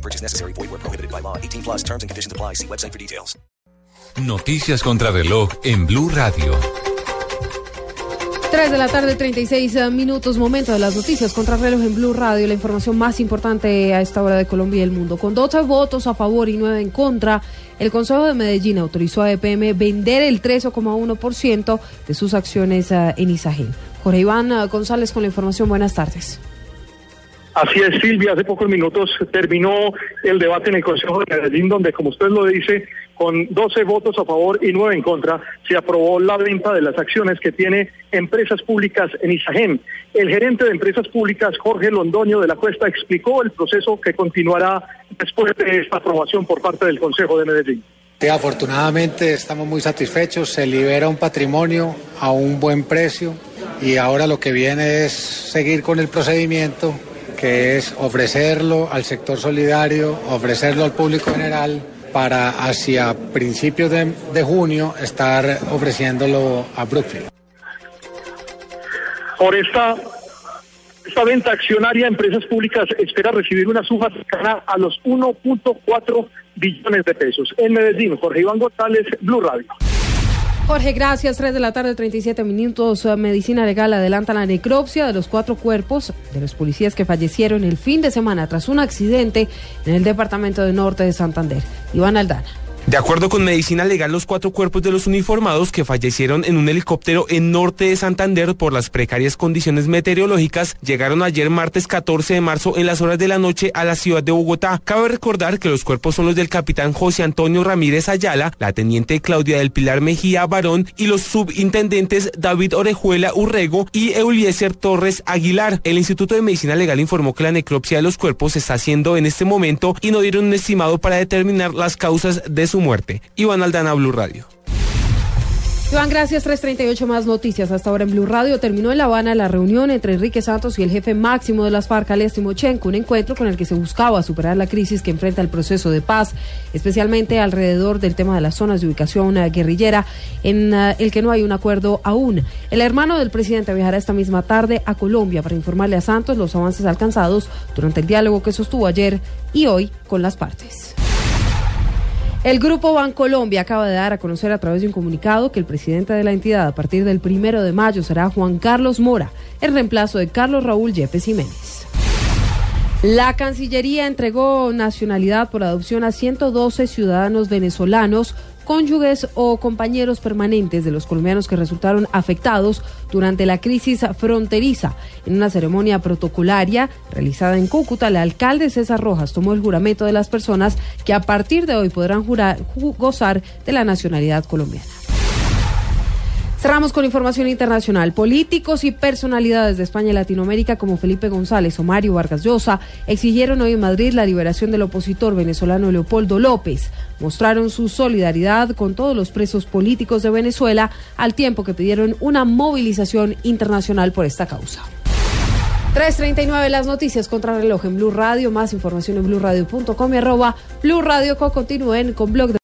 No purchase necessary. Void where prohibited by law. 18 plus terms and conditions apply. See website for details. Noticias contra reloj en Blue Radio. 3 de la tarde, 36 eh, minutos, momento de las noticias contra reloj en Blue Radio, la información más importante a esta hora de Colombia y el mundo. Con 12 votos a favor y 9 en contra, el Consejo de Medellín autorizó a EPM vender el 13,1% de sus acciones eh, en Isagen. Jorge Iván eh, González con la información, buenas tardes. Así es, Silvia. Hace pocos minutos terminó el debate en el Consejo de Medellín, donde, como usted lo dice, con 12 votos a favor y 9 en contra, se aprobó la venta de las acciones que tiene Empresas Públicas en Isagen. El gerente de Empresas Públicas, Jorge Londoño de la Cuesta, explicó el proceso que continuará después de esta aprobación por parte del Consejo de Medellín. Afortunadamente estamos muy satisfechos, se libera un patrimonio a un buen precio y ahora lo que viene es seguir con el procedimiento que es ofrecerlo al sector solidario, ofrecerlo al público general para hacia principios de, de junio estar ofreciéndolo a Brookfield. Por esta, esta venta accionaria, Empresas Públicas espera recibir una suma cercana a los 1.4 billones de pesos. En Medellín, Jorge Iván González, Blue Radio. Jorge, gracias. 3 de la tarde, 37 minutos. Eh, Medicina Legal adelanta la necropsia de los cuatro cuerpos de los policías que fallecieron el fin de semana tras un accidente en el departamento de Norte de Santander. Iván Aldana. De acuerdo con Medicina Legal, los cuatro cuerpos de los uniformados que fallecieron en un helicóptero en norte de Santander por las precarias condiciones meteorológicas llegaron ayer martes 14 de marzo en las horas de la noche a la ciudad de Bogotá. Cabe recordar que los cuerpos son los del capitán José Antonio Ramírez Ayala, la teniente Claudia del Pilar Mejía Barón y los subintendentes David Orejuela Urrego y Euliezer Torres Aguilar. El Instituto de Medicina Legal informó que la necropsia de los cuerpos se está haciendo en este momento y no dieron un estimado para determinar las causas de su muerte. Iván Aldana, Blue Radio. Iván, gracias. 338 más noticias. Hasta ahora en Blue Radio terminó en La Habana la reunión entre Enrique Santos y el jefe máximo de las FARC, Alex Timochenko, un encuentro con el que se buscaba superar la crisis que enfrenta el proceso de paz, especialmente alrededor del tema de las zonas de ubicación uh, guerrillera, en uh, el que no hay un acuerdo aún. El hermano del presidente viajará esta misma tarde a Colombia para informarle a Santos los avances alcanzados durante el diálogo que sostuvo ayer y hoy con las partes. El Grupo Bancolombia acaba de dar a conocer a través de un comunicado que el presidente de la entidad a partir del primero de mayo será Juan Carlos Mora, el reemplazo de Carlos Raúl Yepes Jiménez. La Cancillería entregó nacionalidad por adopción a 112 ciudadanos venezolanos cónyuges o compañeros permanentes de los colombianos que resultaron afectados durante la crisis fronteriza. En una ceremonia protocolaria realizada en Cúcuta, el alcalde César Rojas tomó el juramento de las personas que a partir de hoy podrán gozar de la nacionalidad colombiana. Cerramos con información internacional. Políticos y personalidades de España y Latinoamérica como Felipe González o Mario Vargas Llosa exigieron hoy en Madrid la liberación del opositor venezolano Leopoldo López. Mostraron su solidaridad con todos los presos políticos de Venezuela al tiempo que pidieron una movilización internacional por esta causa. 3.39 las noticias contra reloj en Blue Radio. Más información en blueradio.com y arroba Blue Radio. Continúen con blog de